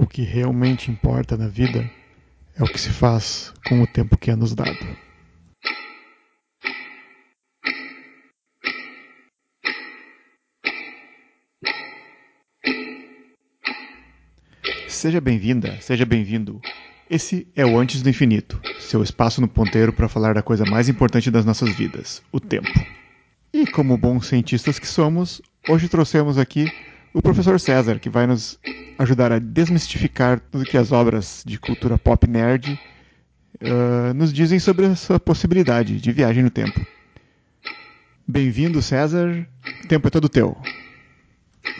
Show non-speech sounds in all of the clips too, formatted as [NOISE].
O que realmente importa na vida é o que se faz com o tempo que é nos dado. Seja bem-vinda, seja bem-vindo. Esse é o Antes do Infinito, seu espaço no ponteiro para falar da coisa mais importante das nossas vidas, o tempo. E como bons cientistas que somos, hoje trouxemos aqui o professor César, que vai nos ajudar a desmistificar tudo que as obras de cultura pop nerd uh, nos dizem sobre essa possibilidade de viagem no tempo. Bem-vindo, César. O tempo é todo teu.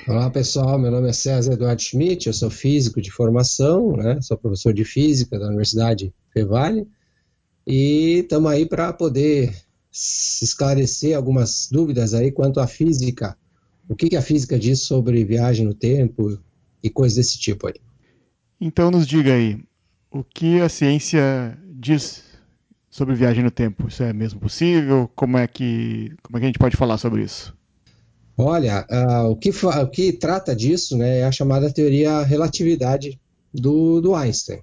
Olá pessoal, meu nome é César Eduardo Schmidt, eu sou físico de formação, né? sou professor de física da Universidade Fevale e estamos aí para poder esclarecer algumas dúvidas aí quanto à física o que, que a física diz sobre viagem no tempo e coisas desse tipo aí? Então nos diga aí, o que a ciência diz sobre viagem no tempo? Isso é mesmo possível? Como é que, como é que a gente pode falar sobre isso? Olha, uh, o, que, o que trata disso né, é a chamada teoria relatividade do, do Einstein.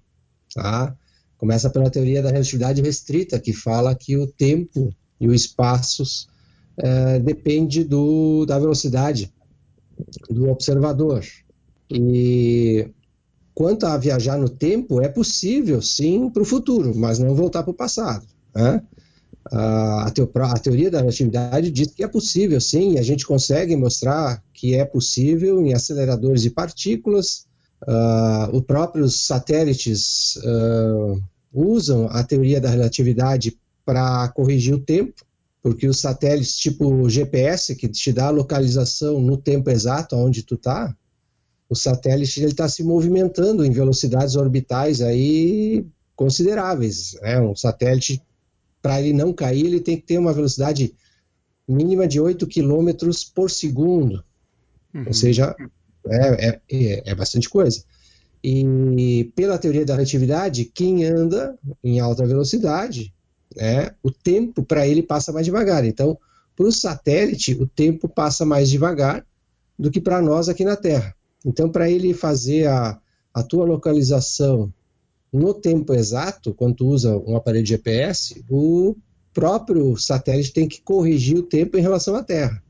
Tá? Começa pela teoria da relatividade restrita, que fala que o tempo e o espaço é, depende do, da velocidade do observador. E quanto a viajar no tempo, é possível sim para o futuro, mas não voltar para o passado. Né? A, a, teoria da relatividade diz que é possível, sim, e a gente consegue mostrar que é possível em aceleradores de partículas. Uh, os próprios satélites uh, usam a teoria da relatividade para corrigir o tempo porque os satélites tipo GPS, que te dá a localização no tempo exato onde tu está, o satélite ele está se movimentando em velocidades orbitais aí consideráveis. Né? Um satélite, para ele não cair, ele tem que ter uma velocidade mínima de 8 km por segundo. Uhum. Ou seja, é, é, é, é bastante coisa. E pela teoria da relatividade, quem anda em alta velocidade né, o tempo para ele passa mais devagar. Então, para o satélite, o tempo passa mais devagar do que para nós aqui na Terra. Então, para ele fazer a, a tua localização no tempo exato, quando tu usa um aparelho de GPS, o próprio satélite tem que corrigir o tempo em relação à Terra.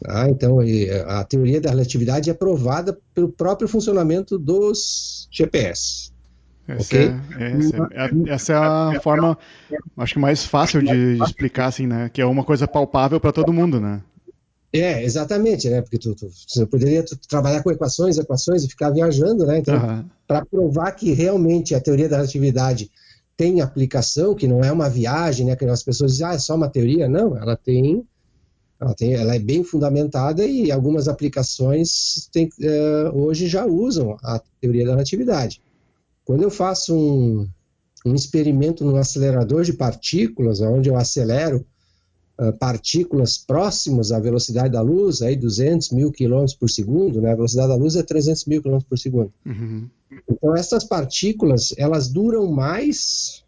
Tá? Então, a teoria da relatividade é provada pelo próprio funcionamento dos GPS. Essa, okay? é, essa, é, essa, é, a forma, acho que mais fácil de, de explicar, assim, né? Que é uma coisa palpável para todo mundo, né? É, exatamente, né? Porque tu, tu você poderia trabalhar com equações, equações e ficar viajando, né? Então, uhum. para provar que realmente a teoria da relatividade tem aplicação, que não é uma viagem, né? Que as pessoas dizem, ah, é só uma teoria. Não, ela tem, ela, tem, ela é bem fundamentada e algumas aplicações tem, uh, hoje já usam a teoria da relatividade. Quando eu faço um, um experimento no acelerador de partículas, onde eu acelero uh, partículas próximas à velocidade da luz, aí 200 mil quilômetros por segundo, né? A velocidade da luz é 300 mil quilômetros por segundo. Uhum. Então essas partículas elas duram mais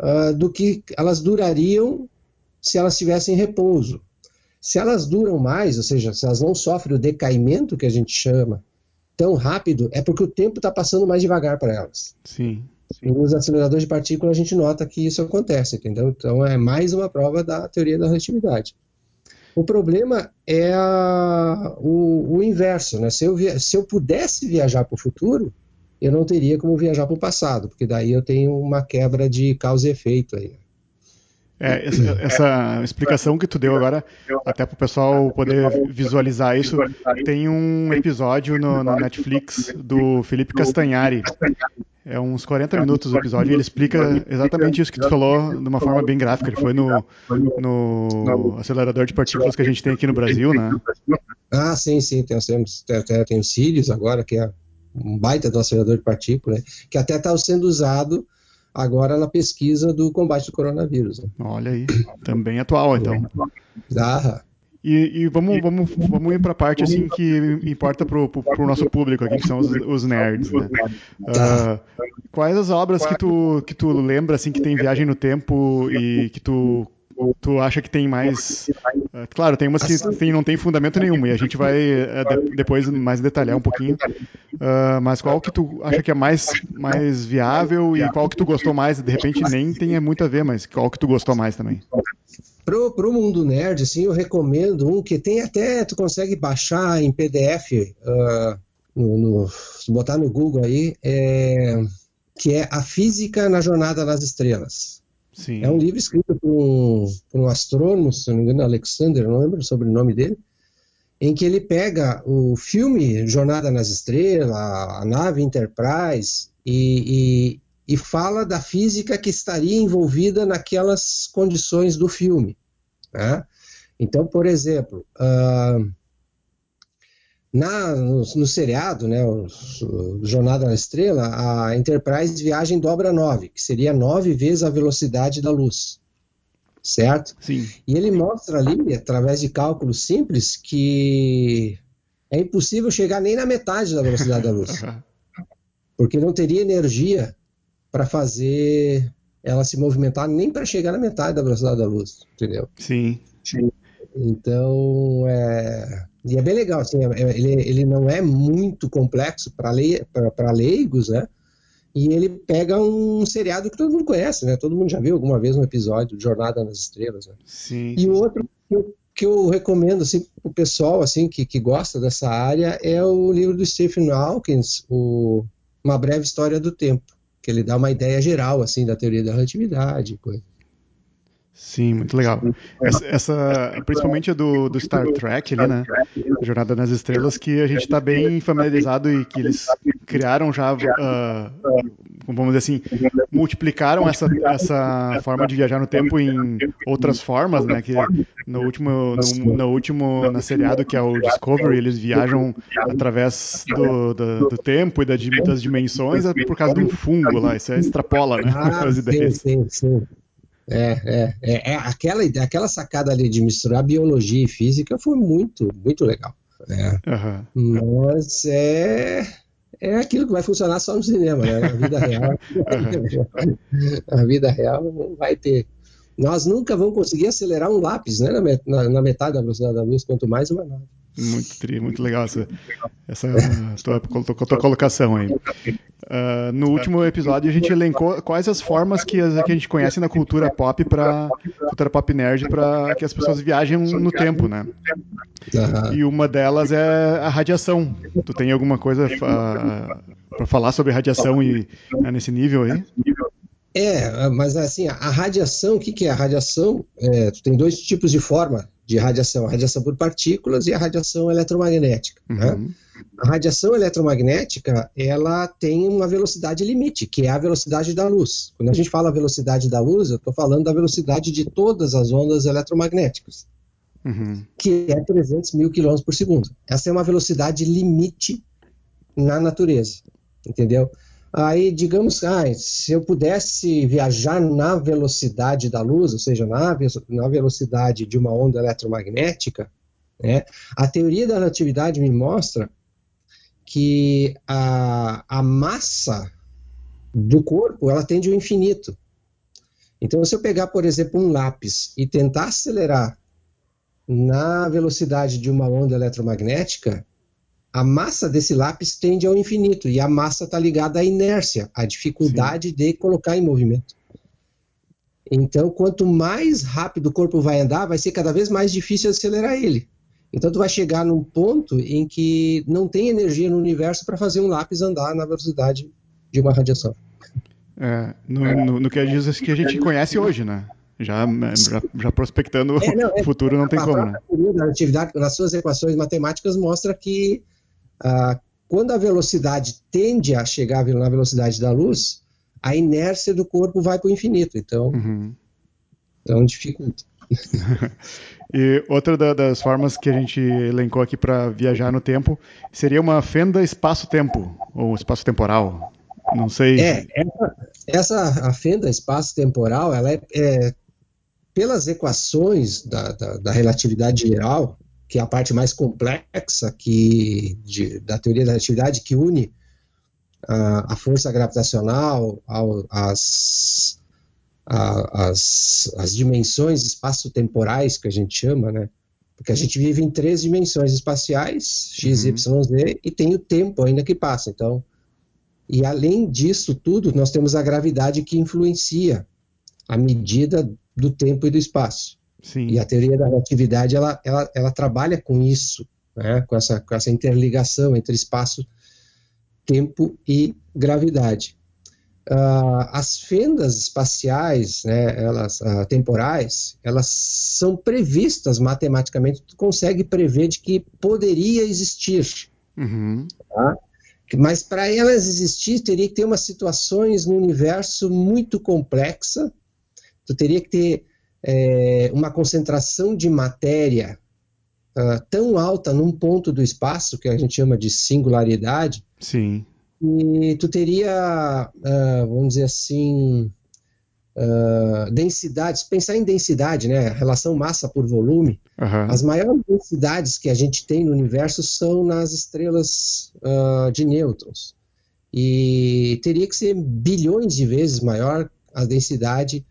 uh, do que elas durariam se elas tivessem repouso. Se elas duram mais, ou seja, se elas não sofrem o decaimento que a gente chama tão rápido é porque o tempo está passando mais devagar para elas. Sim, sim. Nos aceleradores de partículas a gente nota que isso acontece, entendeu? Então é mais uma prova da teoria da relatividade. O problema é a, o, o, inverso, né? Se eu, via, se eu pudesse viajar para o futuro, eu não teria como viajar para o passado, porque daí eu tenho uma quebra de causa e efeito aí. É, essa, essa, explicação que tu deu agora, até para o pessoal poder visualizar isso, tem um episódio no, no, Netflix do Felipe Castanhari. É uns 40 minutos o episódio e ele explica exatamente isso que tu falou de uma forma bem gráfica. Ele foi no, no acelerador de partículas que a gente tem aqui no Brasil, né? Ah, sim, sim. Tem, tem, tem, tem o Sirius agora, que é um baita do acelerador de partículas, que até está sendo usado agora na pesquisa do combate do coronavírus. Né? Olha aí, também atual então. Ah. E, e vamos, vamos, vamos ir para a parte assim que importa para o nosso público aqui, que são os, os nerds. Né? Uh, quais as obras que tu, que tu lembra assim que tem viagem no tempo e que tu tu acha que tem mais. Uh, claro, tem umas que tem, não tem fundamento nenhum, e a gente vai uh, de, depois mais detalhar um pouquinho. Uh, mas qual que tu acha que é mais, mais viável e qual que tu gostou mais? De repente nem tem muito a ver, mas qual que tu gostou mais também? Pro, pro mundo nerd, assim, eu recomendo um que tem até, tu consegue baixar em PDF, no, no, se botar no Google aí, é, que é A Física na Jornada nas Estrelas. Sim. É um livro escrito por um, por um astrônomo, se não me engano, Alexander, não lembro sobre o nome dele, em que ele pega o filme Jornada nas Estrelas, a nave Enterprise, e, e, e fala da física que estaria envolvida naquelas condições do filme. Né? Então, por exemplo, uh, na, no, no, seriado, né, o, o Jornada na Estrela, a Enterprise viaja em dobra 9, que seria nove vezes a velocidade da luz. Certo? Sim. E ele mostra ali, através de cálculos simples, que é impossível chegar nem na metade da velocidade da luz. [LAUGHS] Porque não teria energia para fazer ela se movimentar nem para chegar na metade da velocidade da luz, entendeu? Sim. Então, é, e é bem legal, assim, é, é, ele, ele não é muito complexo para leigos, né? E ele pega um seriado que todo mundo conhece, né? Todo mundo já viu alguma vez um episódio de Jornada nas Estrelas, né? Sim. E o outro que eu, que eu recomendo, assim, o pessoal, assim, que, que gosta dessa área é o livro do Stephen Hawkins, o Uma Breve História do Tempo, que ele dá uma ideia geral, assim, da teoria da relatividade, coisa. Sim, muito legal. Essa, essa principalmente a do, do Star Trek ali, né? Jornada nas Estrelas, que a gente está bem familiarizado e que eles criaram já, uh, vamos dizer assim, multiplicaram essa, essa forma de viajar no tempo em outras formas, né? Que no último, no, no último, na seriado que é o Discovery, eles viajam através do, do, do tempo e das dimensões por causa de um fungo lá. Isso é, extrapola, né? Ah, [LAUGHS] As ideias. Sim, sim, sim. É, é, é, é, aquela, aquela sacada ali de misturar biologia e física foi muito, muito legal. É. Uhum. Mas é, é aquilo que vai funcionar só no cinema, né? Na vida real. Uhum. [LAUGHS] a vida real não vai ter. Nós nunca vamos conseguir acelerar um lápis né, na, na metade da velocidade da luz, quanto mais uma nave. Muito, tri, muito legal essa, essa tua, tua, colocação aí. Uh, no último episódio a gente elencou quais as formas que, as, que a gente conhece na cultura pop para cultura pop nerd para que as pessoas viajem no tempo, né? Uhum. E uma delas é a radiação. Tu tem alguma coisa uh, para falar sobre radiação e uh, nesse nível aí? É, mas assim, a radiação, o que, que é? A radiação, é, tem dois tipos de forma de radiação, a radiação por partículas e a radiação eletromagnética. Né? Uhum. Né? A radiação eletromagnética, ela tem uma velocidade limite, que é a velocidade da luz. Quando a gente fala velocidade da luz, eu estou falando da velocidade de todas as ondas eletromagnéticas, uhum. que é 300 mil quilômetros por segundo. Essa é uma velocidade limite na natureza, entendeu? Aí, digamos, ah, se eu pudesse viajar na velocidade da luz, ou seja, na, na velocidade de uma onda eletromagnética, né, a teoria da relatividade me mostra que a, a massa do corpo ela tende ao infinito. Então, se eu pegar, por exemplo, um lápis e tentar acelerar na velocidade de uma onda eletromagnética, a massa desse lápis tende ao infinito e a massa está ligada à inércia, à dificuldade Sim. de colocar em movimento. Então, quanto mais rápido o corpo vai andar, vai ser cada vez mais difícil acelerar ele. Então, tu vai chegar num ponto em que não tem energia no universo para fazer um lápis andar na velocidade de uma radiação. É, no, no, no, que, a gente, que a gente conhece hoje, né? Já, já, já prospectando é, não, o é, futuro não tem como, né? A atividade, nas suas equações matemáticas, mostra que ah, quando a velocidade tende a chegar na velocidade da luz, a inércia do corpo vai para o infinito. Então, uhum. então dificulta. [LAUGHS] e outra da, das formas que a gente elencou aqui para viajar no tempo seria uma fenda espaço-tempo, ou espaço-temporal. Não sei. É, essa, essa a fenda espaço-temporal, ela é, é, pelas equações da, da, da relatividade geral, que é a parte mais complexa que, de, da teoria da relatividade, que une uh, a força gravitacional ao, as, a, as, as dimensões espaço-temporais que a gente chama, né? Porque a gente vive em três dimensões espaciais, x, uhum. y, z, e tem o tempo ainda que passa. Então, e além disso tudo, nós temos a gravidade que influencia a medida do tempo e do espaço. Sim. E a teoria da relatividade ela, ela, ela trabalha com isso, né? com, essa, com essa interligação entre espaço, tempo e gravidade. Uh, as fendas espaciais, né, elas uh, temporais, elas são previstas matematicamente. Tu consegue prever de que poderia existir. Uhum. Tá? Mas para elas existir, teria que ter umas situações no universo muito complexa. Tu teria que ter é, uma concentração de matéria uh, tão alta num ponto do espaço que a gente chama de singularidade. Sim e tu teria, uh, vamos dizer assim, uh, densidades, pensar em densidade, né, relação massa por volume, uhum. as maiores densidades que a gente tem no universo são nas estrelas uh, de nêutrons. E teria que ser bilhões de vezes maior a densidade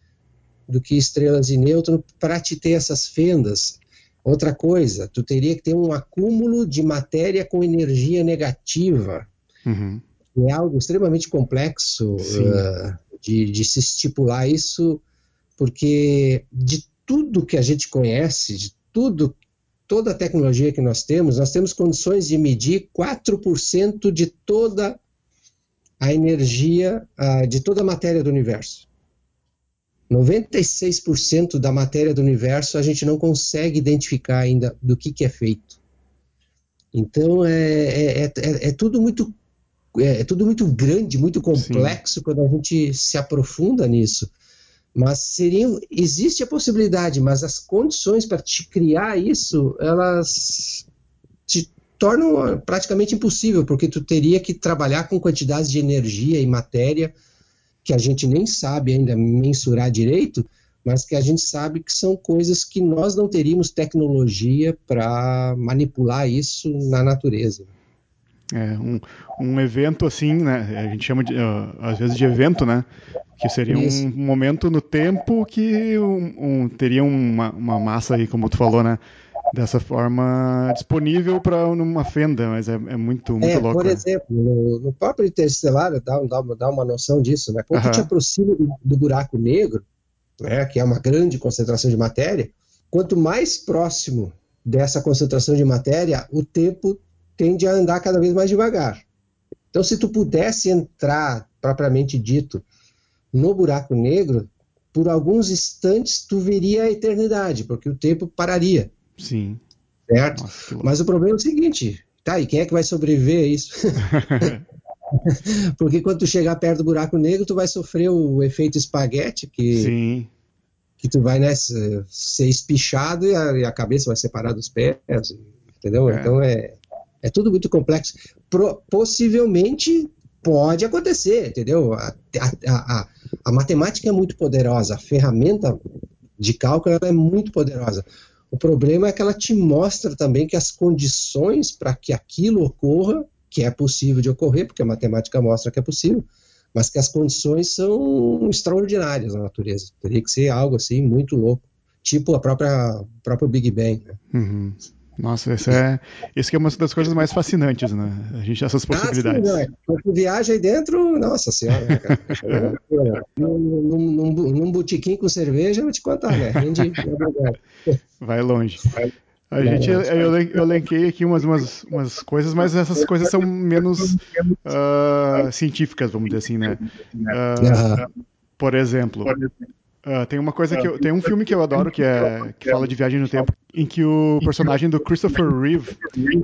do que estrelas de nêutron para te ter essas fendas. Outra coisa, tu teria que ter um acúmulo de matéria com energia negativa. Uhum é algo extremamente complexo uh, de, de, se estipular isso, porque de tudo que a gente conhece, de tudo, toda a tecnologia que nós temos, nós temos condições de medir 4% de toda a energia, uh, de toda a matéria do universo. 96% da matéria do universo a gente não consegue identificar ainda do que, que é feito. Então é, é, é, é tudo muito é, é tudo muito grande, muito complexo Sim. quando a gente se aprofunda nisso. Mas seriam, existe a possibilidade, mas as condições para te criar isso, elas te tornam praticamente impossível, porque tu teria que trabalhar com quantidades de energia e matéria que a gente nem sabe ainda mensurar direito, mas que a gente sabe que são coisas que nós não teríamos tecnologia para manipular isso na natureza. É, um, um evento assim, né? A gente chama de, uh, às vezes de evento, né? Que seria um momento no tempo que um, um, teria uma, uma massa aí, como tu falou, né? Dessa forma disponível para uma fenda, mas é, é muito, muito é, louco. Por né? exemplo, no, no, próprio interestelar, dá, dá, dá uma noção disso, né? Quando te aproxima do, do buraco negro, né, que é uma grande concentração de matéria, quanto mais próximo dessa concentração de matéria, o tempo tende a andar cada vez mais devagar. Então, se tu pudesse entrar, propriamente dito, no buraco negro, por alguns instantes tu veria a eternidade, porque o tempo pararia. Sim. Certo? Nossa, Mas o problema é o seguinte, tá, e quem é que vai sobreviver a isso? [LAUGHS] porque quando tu chegar perto do buraco negro, tu vai sofrer o efeito espaguete, que, Sim. que tu vai né, ser espichado e a, e a cabeça vai separar dos pés, entendeu? É. Então é é tudo muito complexo. Pro, possivelmente pode acontecer, entendeu? A, a, a, a, matemática é muito poderosa, a ferramenta de cálculo é muito poderosa. O problema é que ela te mostra também que as condições para que aquilo ocorra, que é possível de ocorrer, porque a matemática mostra que é possível, mas que as condições são extraordinárias na natureza. Teria que ser algo assim muito louco, tipo a própria próprio Big Bang. Né? Uhum. Nossa, isso é, isso que é uma das coisas mais fascinantes, né? A gente essas possibilidades. Ah, sim, não, é. viaja aí dentro, nossa senhora, né, cara? [LAUGHS] é. num, num, num, botiquim com cerveja, eu vou te contar, né? Rende, Vai longe. A gente, eu, eu, eu elenquei aqui umas, umas, umas coisas, mas essas coisas são menos uh, científicas, vamos dizer assim, né? Uh, por exemplo, Uh, tem uma coisa que eu, tem um filme que eu adoro que é que fala de viagem no tempo, em que o personagem do Christopher Reeve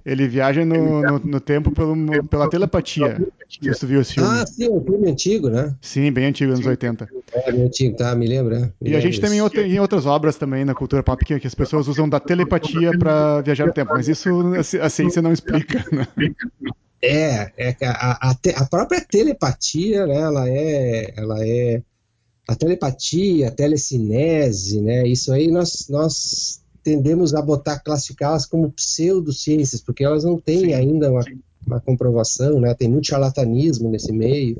ele viaja no, no, no tempo pelo, pela telepatia. Se você viu esse filme? Ah, sim, é um filme antigo, né? Sim, bem antigo, anos 80. É, bem antigo, tá, me lembra. Me e a gente também tem outras obras também na cultura pop que, que as pessoas usam da telepatia para viajar no tempo, mas isso a, a ciência não explica, [LAUGHS] né? É, é a, a, a, própria telepatia, né, ela é, ela é a telepatia, a telecinese, né? Isso aí nós, nós tendemos a botar, classificá-las como pseudociências, porque elas não têm sim, ainda uma, uma, comprovação, né? Tem muito charlatanismo nesse meio,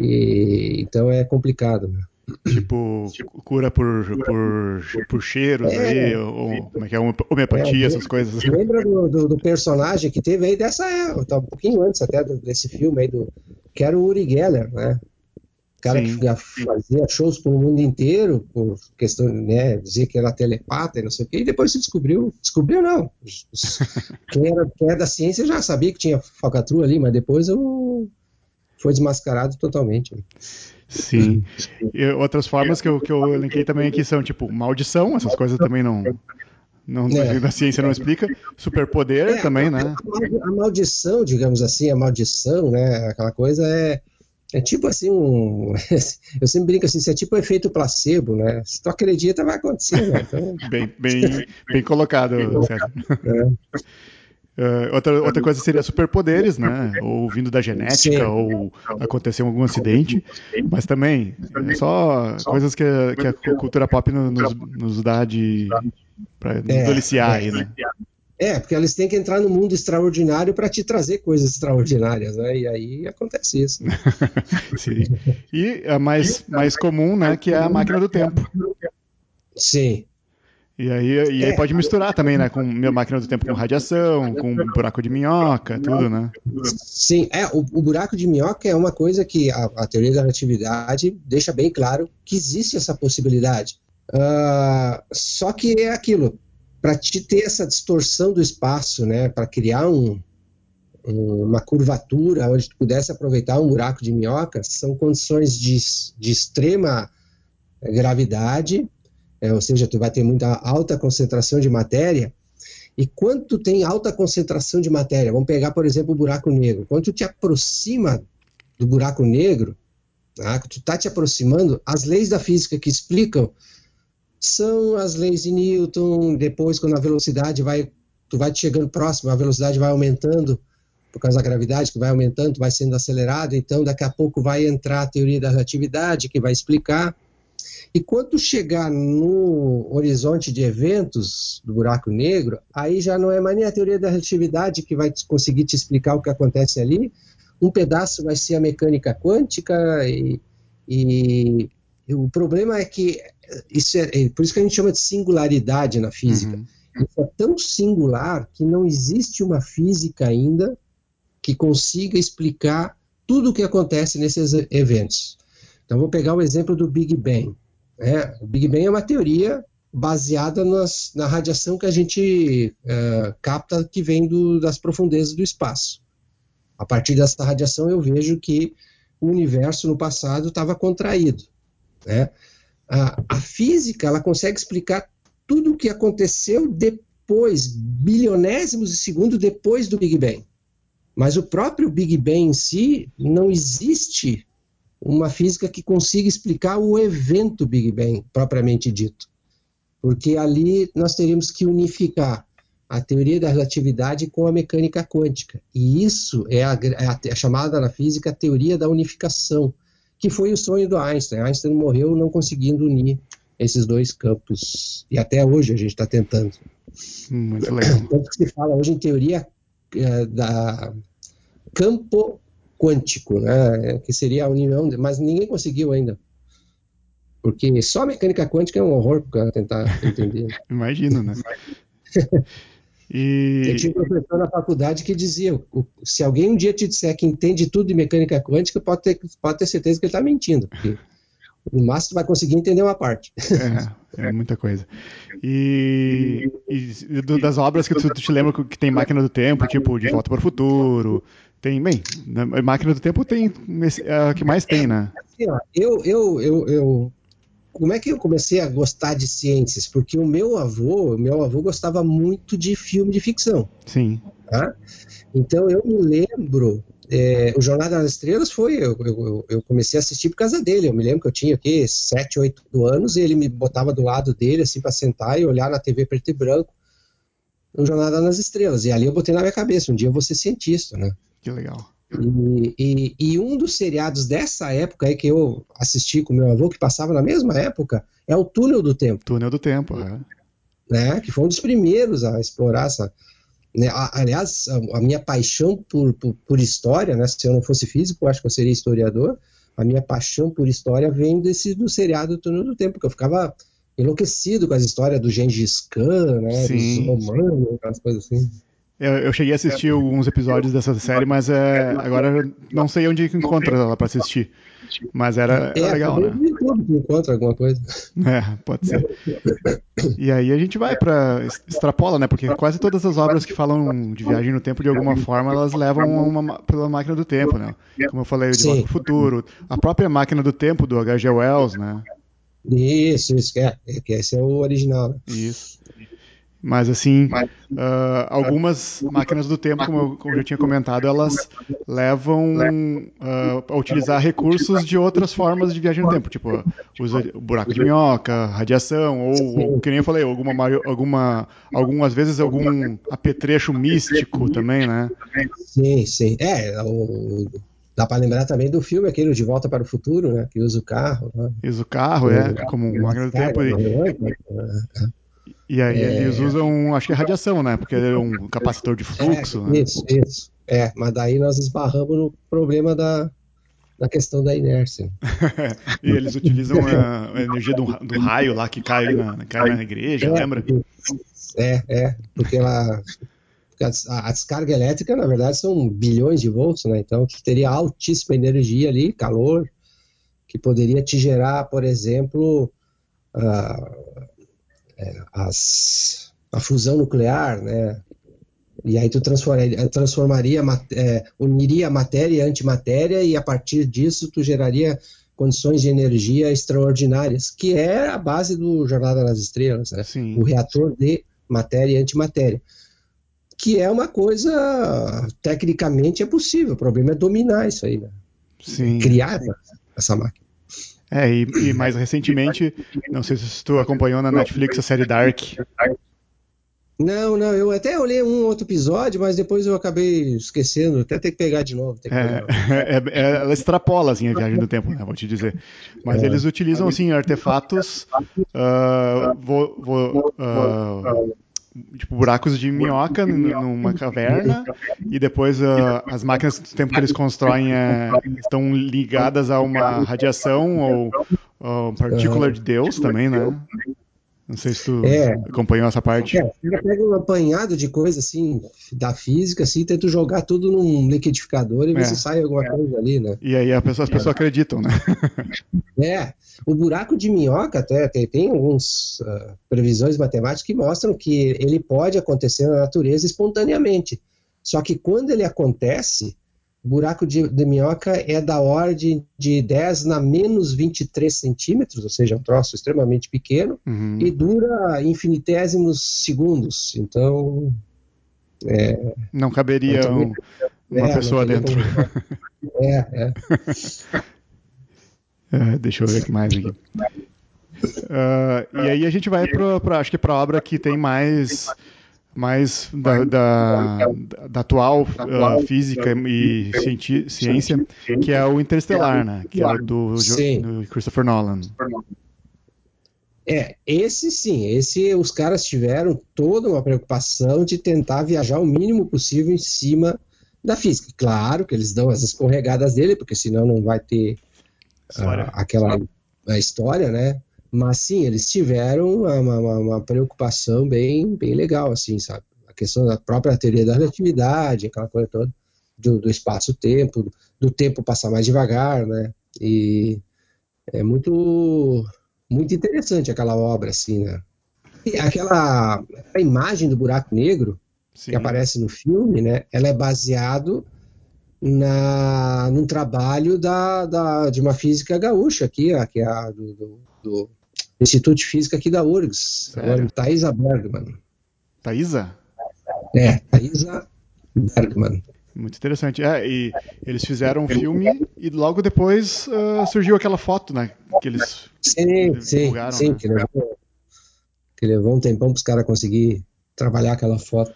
e, então é complicado. Né? Tipo, cura por, por, por cheiros É. aí, ou como é que é, homeopatia, É, essas coisas. Você lembra do, do- do personagem que teve aí dessa época, tá um pouquinho antes até desse filme aí, do, que era o Uri Geller, né? Cara Sim. que fazia shows pelo mundo inteiro, por questão, né, dizia que era telepata e não sei o quê, e depois se descobriu, descobriu não, [LAUGHS] quem era, quem era da ciência já sabia que tinha falcatrua ali, mas depois o, foi desmascarado totalmente. Sim. E outras formas que eu, que eu elenquei também aqui são, tipo, maldição, essas coisas também não. não É. [LAUGHS] A ciência não explica. Superpoder É, também, né? a maldição, digamos assim, a maldição, né? Aquela coisa é, é tipo assim um. [LAUGHS] Eu sempre brinco assim, isso é tipo um efeito placebo, né? Se tu acredita, vai acontecer, né? Então, [LAUGHS] Bem, bem, bem colocado, [LAUGHS] é. Uh, outra, outra coisa seria superpoderes, né? Ou vindo da genética, Sim. ou aconteceu algum acidente. Mas também, é só coisas que, a- que a cultura pop no- nos, nos dá de. pra nos É, deliciar é. aí, né? É, porque eles têm que entrar no mundo extraordinário para te trazer coisas extraordinárias, né? E aí acontece isso. [LAUGHS] Sim. E a mais, mais comum, né? Que é a máquina do tempo. Sim. E aí, e aí É. pode misturar também, né? Com minha máquina do tempo com radiação, com um buraco de minhoca, tudo, né? Sim, é, o, o buraco de minhoca é uma coisa que a, a teoria da relatividade deixa bem claro que existe essa possibilidade. Ah, só que é aquilo, para te ter essa distorção do espaço, né, para criar um- um- uma curvatura onde tu pudesse aproveitar um buraco de minhoca, são condições de, de extrema gravidade, é, ou seja, tu vai ter muita alta concentração de matéria, e quando tu tem alta concentração de matéria, vamos pegar, por exemplo, o buraco negro. Quando tu te aproxima do buraco negro, tá? tu está te aproximando, as leis da física que explicam são as leis de Newton. Depois, quando a velocidade vai, tu vai chegando próximo, a velocidade vai aumentando por causa da gravidade, que vai aumentando, vai sendo acelerado. Então, daqui a pouco vai entrar a teoria da relatividade, que vai explicar. E quando chegar no horizonte de eventos do buraco negro, aí já não é mais nem a teoria da relatividade que vai conseguir te explicar o que acontece ali. Um pedaço vai ser a mecânica quântica e- e o problema é que isso é, é por isso que a gente chama de singularidade na física. Uhum. Isso é tão singular que não existe uma física ainda que consiga explicar tudo o que acontece nesses eventos. Então, vou pegar o exemplo do Big Bang. né? O Big Bang é uma teoria baseada nas- na radiação que a gente eh, capta que vem do- das profundezas do espaço. A partir dessa radiação, eu vejo que o universo no passado estava contraído. Né? A, a física ela consegue explicar tudo o que aconteceu depois, bilionésimos de segundo depois do Big Bang. Mas o próprio Big Bang em si não existe uma física que consiga explicar o evento Big Bang propriamente dito. Porque ali nós teríamos que unificar a teoria da relatividade com a mecânica quântica. E isso é a, é a- é chamada na física a teoria da unificação, que foi o sonho do Einstein. Einstein morreu não conseguindo unir esses dois campos. E até hoje a gente está tentando. Muito legal. Tanto que se fala hoje em teoria eh, da campo quântico, né, que seria a união, mas ninguém conseguiu ainda. Porque só a mecânica quântica é um horror para o cara tentar entender. [LAUGHS] Imagino, né? [LAUGHS] E Eu tinha um professor na faculdade que dizia: se alguém um dia te disser que entende tudo de mecânica quântica, pode ter, pode ter certeza que ele está mentindo. Porque no máximo vai conseguir entender uma parte. É, é muita coisa. E, e do- das obras que tu, tu te lembra que tem máquina do tempo, tipo De Volta para o Futuro, tem, bem, na- máquina do tempo tem é a que mais tem, né? Assim, ó, eu, eu, eu, eu, como é que eu comecei a gostar de ciências? Porque o meu avô, o meu avô gostava muito de filme de ficção. Sim. tá? Então eu me lembro, é, o Jornada nas Estrelas foi, eu, eu, eu comecei a assistir por causa dele. Eu me lembro que eu tinha aqui 7, 8 anos e ele me botava do lado dele assim para sentar e olhar na TV preto e branco. No Jornada nas Estrelas. E ali eu botei na minha cabeça, um dia eu vou ser cientista, né? Que legal. E, e, e um dos seriados dessa época aí que eu assisti com meu avô, que passava na mesma época, é o Túnel do Tempo, Túnel do Tempo. é. né? Que foi um dos primeiros a explorar essa. Né? A- Aliás, a, a minha paixão por, por, por história, né? Se eu não fosse físico, acho que eu seria historiador. a minha paixão por história vem desse do seriado Túnel do Tempo, que eu ficava enlouquecido com as histórias do Gengis Khan, né, sim, dos romanos, aquelas coisas assim. Eu, eu, cheguei a assistir alguns episódios dessa série, mas é, agora não sei onde encontra ela para assistir. Mas era, é, legal, né? encontra alguma coisa. [LAUGHS] É, pode ser. E aí a gente vai para extrapola, né? Porque quase todas as obras que falam de viagem no tempo de alguma forma elas levam uma, pela máquina do tempo, né? Como eu falei, de pro Futuro, a própria máquina do tempo do H.G. Wells, né? Isso, isso, é, é que esse é o original. Né? Isso. Mas, assim, uh, algumas máquinas do tempo, como eu, como eu já tinha comentado, elas levam uh, a utilizar recursos de outras formas de viagem no tempo, tipo, usa buraco de minhoca, radiação, ou, ou que nem eu falei, alguma, alguma, algumas vezes algum apetrecho místico também, né? Sim, sim. É, o, Dá para lembrar também do filme aquele De Volta para o Futuro, né? Que usa o carro. Né? Usa o carro, é, como máquina do tempo. E... E aí é... eles usam, acho que é radiação, né? Porque é um [LAUGHS] capacitor de fluxo. É, isso, né? isso. É, mas daí nós esbarramos no problema da, da questão da inércia. [LAUGHS] e eles utilizam a, a energia do, do, raio lá que cai na, cai na igreja, é, lembra? É, é, porque ela. A, a descarga elétrica, na verdade, são bilhões de volts, né? Então teria altíssima energia ali, calor, que poderia te gerar, por exemplo, uh, é, as, a fusão nuclear, né? E aí tu transformaria, transformaria é, uniria matéria e antimatéria e a partir disso tu geraria condições de energia extraordinárias, que é a base do Jornada nas Estrelas, né? O reator de matéria e antimatéria. Que é uma coisa tecnicamente é possível, o problema é dominar isso aí, né? Sim. Criar essa máquina. É, e, e, mais recentemente, não sei se tu acompanhou na Netflix a série Dark. Não, não, eu até olhei um outro episódio, mas depois eu acabei esquecendo, até ter que pegar de novo. É, [LAUGHS] é, é, ela extrapola assim, a viagem do tempo, né, vou te dizer. Mas é. eles utilizam assim, artefatos. Uh, uh, tipo, buracos de minhoca numa caverna e depois uh, as máquinas do tempo que eles constroem é, estão ligadas a uma radiação ou, ou partícula de Deus também, né? Não sei se tu é, acompanhou essa parte. É, você pega um apanhado de coisa assim, da física, assim, tenta jogar tudo num liquidificador e ver é. se sai alguma coisa ali, né? E aí pessoa, as pessoas acreditam, né? [LAUGHS] É. O buraco de minhoca até tem, tem algumas uh, previsões matemáticas que mostram que ele pode acontecer na natureza espontaneamente. Só que quando ele acontece, buraco de, de, minhoca é da ordem de 10 na menos 23 centímetros, ou seja, um troço extremamente pequeno, uhum. e dura infinitésimos segundos. Então. É, não caberia um, uma é, pessoa dentro. É, é. [LAUGHS] é. Deixa eu ver o que mais aqui. Uh, [LAUGHS] e aí a gente vai para acho que para a obra que tem mais mais da, da, da atual uh, física e ciência, que é o Interestelar, né? Que é o do, do Christopher Nolan. É, esse sim, esse os caras tiveram toda uma preocupação de tentar viajar o mínimo possível em cima da física. Claro que eles dão as escorregadas dele, porque senão não vai ter uh, aquela a história, né? Mas sim, eles tiveram uma, uma, uma, preocupação bem, bem legal, assim, sabe? A questão da própria teoria da relatividade, aquela coisa toda, do, do espaço-tempo, do, do tempo passar mais devagar, né? E é muito, muito interessante aquela obra, assim, né? E aquela a imagem do buraco negro Sim. que aparece no filme, né? Ela é baseado na num trabalho da, da de uma física gaúcha aqui, que é a do, do, do Instituto de Física aqui da URGS, agora Thaisa Bergman. Thaisa? É, Thaisa Bergman. Muito interessante. É, e eles fizeram um filme e logo depois uh, surgiu aquela foto, né? Que eles sim, sim, sim, né? que, levou, que levou um tempão para os caras conseguir trabalhar aquela foto.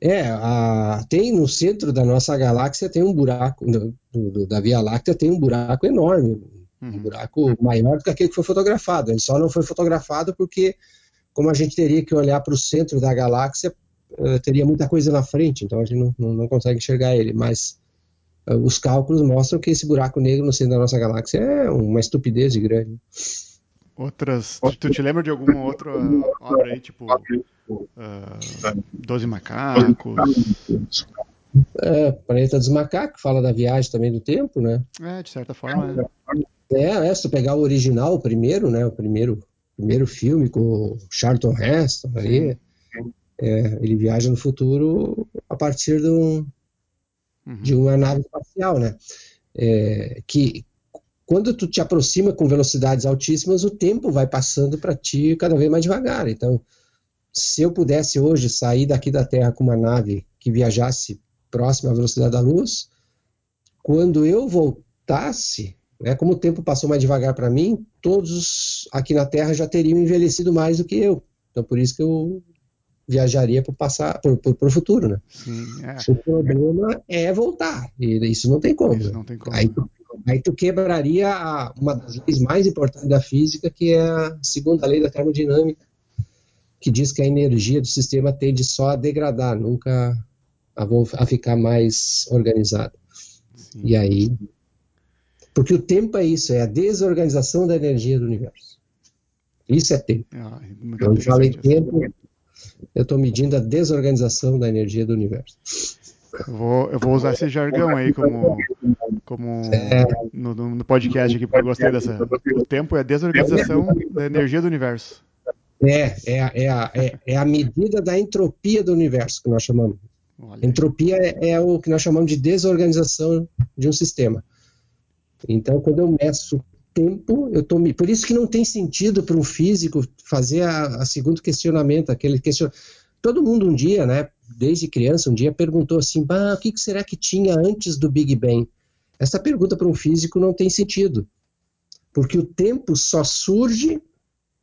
É, a, tem no centro da nossa galáxia tem um buraco, do, do, da Via Láctea tem um buraco enorme, Uhum. Um buraco maior do que aquele que foi fotografado. Ele só não foi fotografado porque, como a gente teria que olhar para o centro da galáxia, uh, teria muita coisa na frente, então a gente não, não, não, consegue enxergar ele. Mas os cálculos mostram que esse buraco negro no centro da nossa galáxia é uma estupidez de grande. Outras. Tu, tu te lembra de alguma outra obra aí, tipo. Uh, Doze Macacos? É, Planeta dos Macacos, fala da viagem também do tempo, né? É, de certa forma. É, é, é se pegar o original, o primeiro, né? O primeiro, primeiro filme com o Charlton Heston aí. É, ele viaja no futuro a partir de, um, uhum. de uma nave espacial, né? É, que quando tu te aproxima com velocidades altíssimas, o tempo vai passando para ti cada vez mais devagar. Então, se eu pudesse hoje sair daqui da Terra com uma nave que viajasse próxima à velocidade da luz, quando eu voltasse, né, como o tempo passou mais devagar para mim, todos aqui na Terra já teriam envelhecido mais do que eu. Então, por isso que eu viajaria para passar para o futuro, né? Sim, é. O problema é voltar e isso não tem como. Isso não tem como. Aí, tu, aí tu quebraria a, uma das leis mais importantes da física, que é a segunda lei da termodinâmica, que diz que a energia do sistema tende só a degradar, nunca a, a ficar mais organizada. E aí, porque o tempo é isso, é a desorganização da energia do universo. Isso é tempo. Ah, então, eu falei tempo, eu estou medindo a desorganização da energia do universo. Eu vou, eu vou usar esse jargão aí como, como é, no, no, podcast aqui, porque eu gostei dessa. O tempo é a desorganização da energia do universo. É, é, a, é, a, é, é a medida da entropia do universo que nós chamamos. Entropia é, é, o que nós chamamos de desorganização de um sistema. Então, quando eu meço tempo, eu tô me... Por isso que não tem sentido para um físico fazer a, a segundo questionamento, aquele question... Todo mundo um dia, né, desde criança, um dia perguntou assim, bah, o que, que será que tinha antes do Big Bang? Essa pergunta para um físico não tem sentido, porque o tempo só surge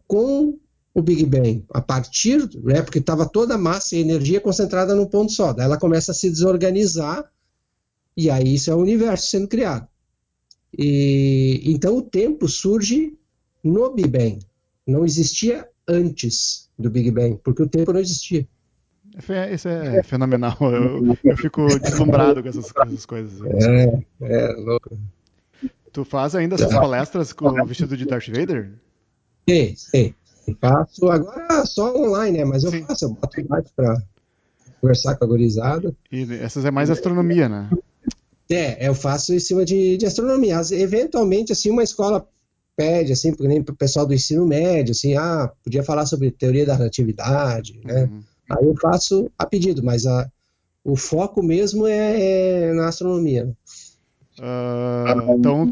com o Big Bang, a partir, né, porque estava toda a massa e energia concentrada num ponto só, daí ela começa a se desorganizar, e aí isso é o universo sendo criado. E, então o tempo surge no Big Bang. Não existia antes do Big Bang, porque o tempo não existia. É isso é fenomenal. Eu, eu fico deslumbrado com essas, essas coisas. É, é louco. Tu faz ainda essas palestras com o vestido de Darth Vader? Sim, sim. Faço agora só online, né? Mas eu sim. faço, eu boto live para conversar com a gorizada. E essas é mais astronomia, né? É, eu faço em cima de, de astronomia. Eventualmente, assim, uma escola pede, assim, nem para o pessoal do ensino médio, assim, ah, podia falar sobre teoria da relatividade, né? Uhum. Aí eu faço a pedido, mas a, o foco mesmo é, é na astronomia. Uh, então,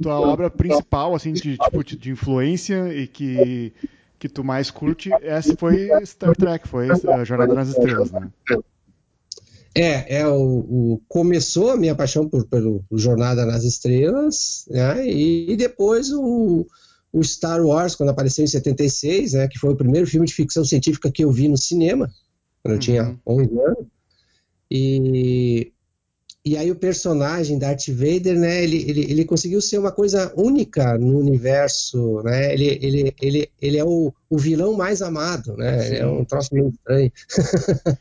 tua obra principal, assim, de, tipo, de influência e que, que tu mais curte, essa foi Star Trek, foi a Jornada nas Estrelas, né? É, é o, o, começou a minha paixão por, pelo Jornada nas Estrelas, né? E, e, depois o, o Star Wars, quando apareceu em 76, né? Que foi o primeiro filme de ficção científica que eu vi no cinema, quando eu tinha 11 uhum. anos. E, e aí o personagem Darth Vader, né? Ele, ele, ele conseguiu ser uma coisa única no universo, né? Ele, ele, ele, ele é o, o vilão mais amado, né? Ele é um troço meio estranho. [LAUGHS]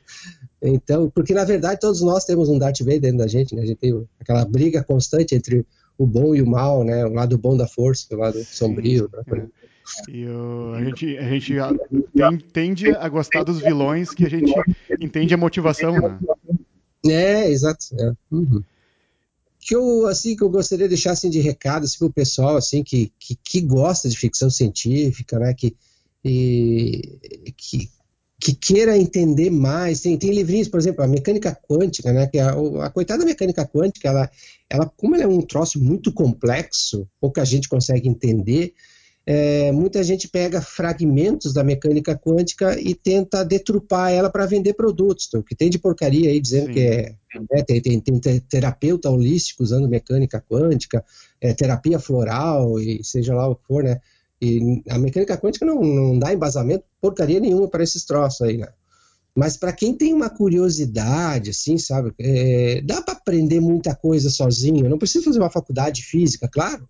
Então, porque na verdade todos nós temos um Darth Vader dentro da gente, né? A gente tem aquela briga constante entre o bom e o mal, né? O lado bom da força, o lado sombrio. Né? E o, a gente, a gente tem, tende a gostar dos vilões que a gente entende a motivação, né? É, exato. É. Uhum. Que eu, assim, que eu gostaria de deixar assim, de recado assim, para o pessoal assim, que, que, que, gosta de ficção científica, né? Que, e, que, que queira entender mais. Tem, tem livrinhos, por exemplo, a mecânica quântica, né? Que a, a coitada mecânica quântica, ela, ela, como ela é um troço muito complexo, pouca gente consegue entender, é, muita gente pega fragmentos da mecânica quântica e tenta detrupar ela para vender produtos. Então, o que tem de porcaria aí dizendo Sim. que é. Né, tem, tem, tem, terapeuta holístico usando mecânica quântica, é, terapia floral e seja lá o que for, né? E a mecânica quântica não, não dá embasamento porcaria nenhuma para esses troços aí, né? Mas para quem tem uma curiosidade, assim, sabe, é, dá para aprender muita coisa sozinho. Não precisa fazer uma faculdade de física, claro,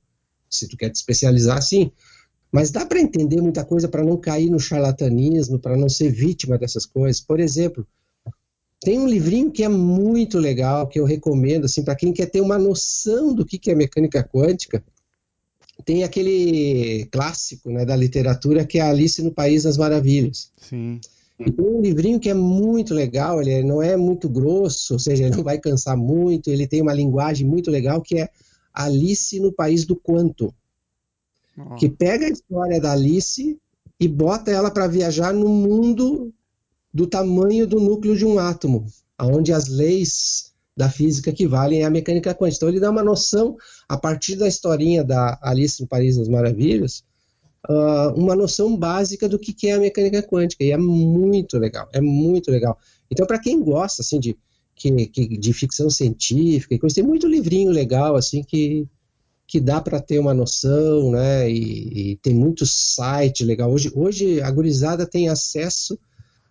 se tu quer te especializar, sim. Mas dá para entender muita coisa para não cair no charlatanismo, para não ser vítima dessas coisas. Por exemplo, tem um livrinho que é muito legal, que eu recomendo, assim, para quem quer ter uma noção do que, que é mecânica quântica. Tem aquele clássico né, da literatura que é Alice no País das Maravilhas. Sim. E tem um livrinho que é muito legal, ele não é muito grosso, ou seja, ele [LAUGHS] não vai cansar muito, ele tem uma linguagem muito legal que é Alice no País do Quanto. Oh. Que pega a história da Alice e bota ela para viajar no mundo do tamanho do núcleo de um átomo, onde as leis da física que valem a mecânica quântica. Então ele dá uma noção, a partir da historinha da Alice no País das Maravilhas, uh, uma noção básica do que, é a mecânica quântica. E é muito legal, é muito legal. Então, para quem gosta assim de, que, que, de ficção científica coisa, tem muito livrinho legal assim que, que dá para ter uma noção, né? E, e, tem muito site legal. Hoje, hoje a gurizada tem acesso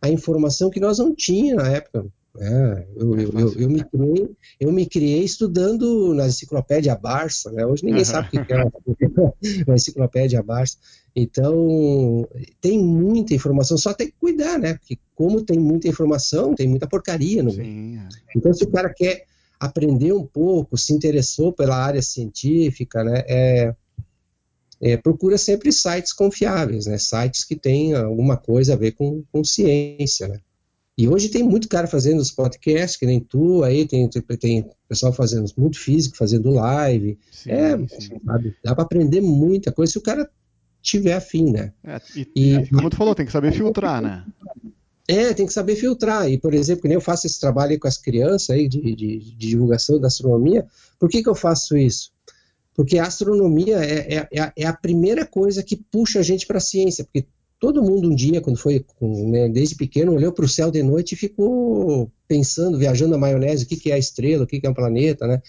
à informação que nós não tínhamos na época. É, eu, é eu, eu, eu, me criei, eu me criei estudando na enciclopédia Barça, né? Hoje ninguém sabe o que é [LAUGHS] uma enciclopédia Barça. Então, tem muita informação, só tem que cuidar, né? Porque como tem muita informação, tem muita porcaria no meio. É. Então, se o cara quer aprender um pouco, se interessou pela área científica, né? É, é, procura sempre sites confiáveis, né? Sites que têm alguma coisa a ver com, com ciência, né? E hoje tem muito cara fazendo os podcasts, que nem tu, aí tem, tem pessoal fazendo muito físico, fazendo live. Sim, é, sim. Sabe, dá para aprender muita coisa se o cara tiver afim, né? É, e, e, como tu falou, tem que saber filtrar, né? É, tem que saber filtrar. E, por exemplo, que nem eu faço esse trabalho aí com as crianças aí de, de, de divulgação da astronomia, por que, que eu faço isso? Porque a astronomia é, é, é, é a primeira coisa que puxa a gente para a ciência, porque todo mundo um dia, quando foi, né, desde pequeno, olhou para o céu de noite e ficou pensando, viajando na maionese, o que, que é a estrela, o que, que é um planeta, né?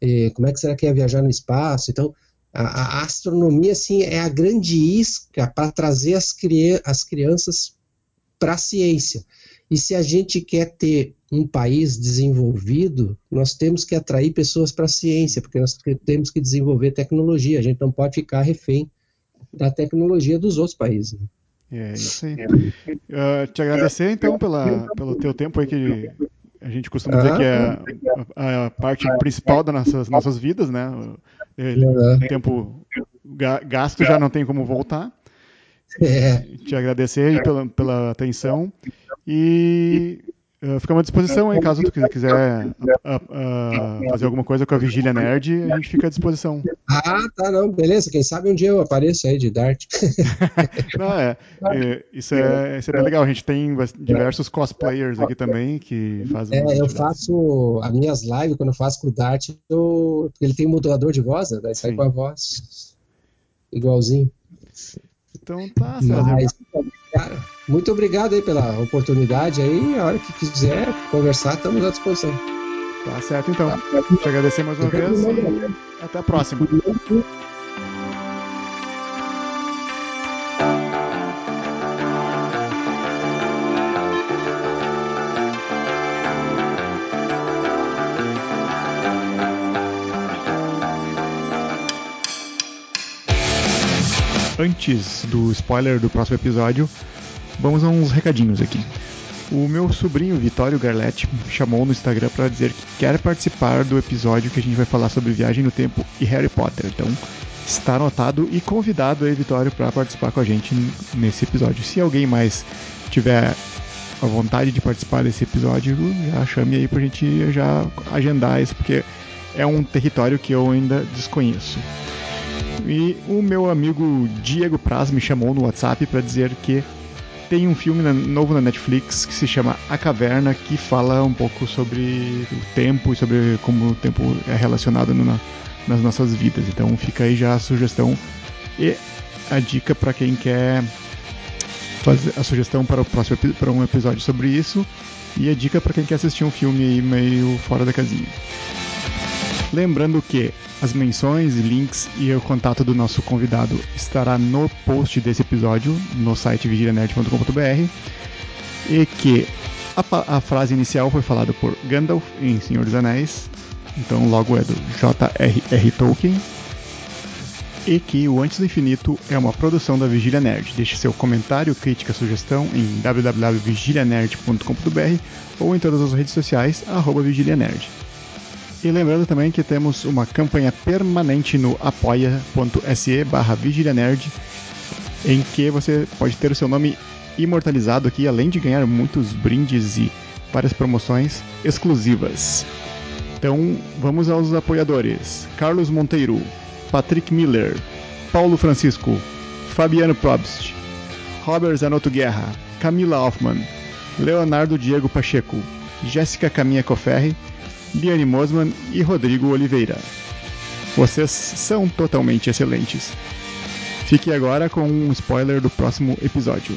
E como é que será que é viajar no espaço? Então, a, a astronomia, assim, é a grande isca para trazer as, cri as crianças para a ciência. E se a gente quer ter um país desenvolvido, nós temos que atrair pessoas para a ciência, porque nós temos que desenvolver tecnologia. A gente não pode ficar refém da tecnologia dos outros países. Né? É isso aí. Uh, te agradecer então pela, pelo teu tempo aí que a gente costuma dizer que é a, a parte principal das nossas, nossas vidas, né? O tempo gasto já não tem como voltar. É. Te agradecer aí pela, pela atenção e Uh, ficamos à disposição aí, caso tu quiser uh, uh, fazer alguma coisa com a Vigília Nerd, a gente fica à disposição. Ah, tá, não, beleza. Quem sabe um dia eu apareço aí de Dart. [LAUGHS] não, é, é, isso é, isso é bem legal. A gente tem diversos cosplayers aqui também que fazem. É, eu faço as minhas lives, quando eu faço com o Dart, eu, ele tem um modulador de voz, né? Daí sai com a voz igualzinho. Então tá, César. Mas, cara, muito obrigado aí pela oportunidade aí. A hora que quiser conversar, estamos à disposição. Tá certo, então. Te agradecer mais uma vez e até a próxima. [LAUGHS] antes do spoiler do próximo episódio, vamos a uns recadinhos aqui. O meu sobrinho Vitório Garletti chamou no Instagram para dizer que quer participar do episódio que a gente vai falar sobre viagem no tempo e Harry Potter. Então, está anotado e convidado aí, Vitório, para participar com a gente nesse episódio. Se alguém mais tiver a vontade de participar desse episódio, já chame aí para a gente já agendar isso, porque é um território que eu ainda desconheço. E o meu amigo Diego Praz me chamou no WhatsApp para dizer que tem um filme novo na Netflix que se chama A Caverna, que fala um pouco sobre o tempo e sobre como o tempo é relacionado no, nas nossas vidas. Então fica aí já a sugestão e a dica para quem quer fazer a sugestão para o próximo para um episódio sobre isso e a dica para quem quer assistir um filme meio fora da casinha. Lembrando que as menções, links e o contato do nosso convidado estará no post desse episódio no site vigilianerd.com.br e que a, a, frase inicial foi falada por Gandalf em Senhor dos Anéis, então logo é do J.R.R. Tolkien. e que o Antes do Infinito é uma produção da Vigília Nerd. Deixe seu comentário, crítica, sugestão em www.vigilianerd.com.br ou em todas as redes sociais, arroba Vigília Nerd. E lembrando também que temos uma campanha permanente no apoia.se barra em que você pode ter o seu nome imortalizado aqui, além de ganhar muitos brindes e várias promoções exclusivas. Então vamos aos apoiadores: Carlos Monteiro, Patrick Miller, Paulo Francisco, Fabiano Probst, Robert Zanotto Guerra, Camila Hoffman, Leonardo Diego Pacheco, Jéssica Caminha Coferri, Liane Mosman e Rodrigo Oliveira. Vocês são totalmente excelentes. Fique agora com um spoiler do próximo episódio.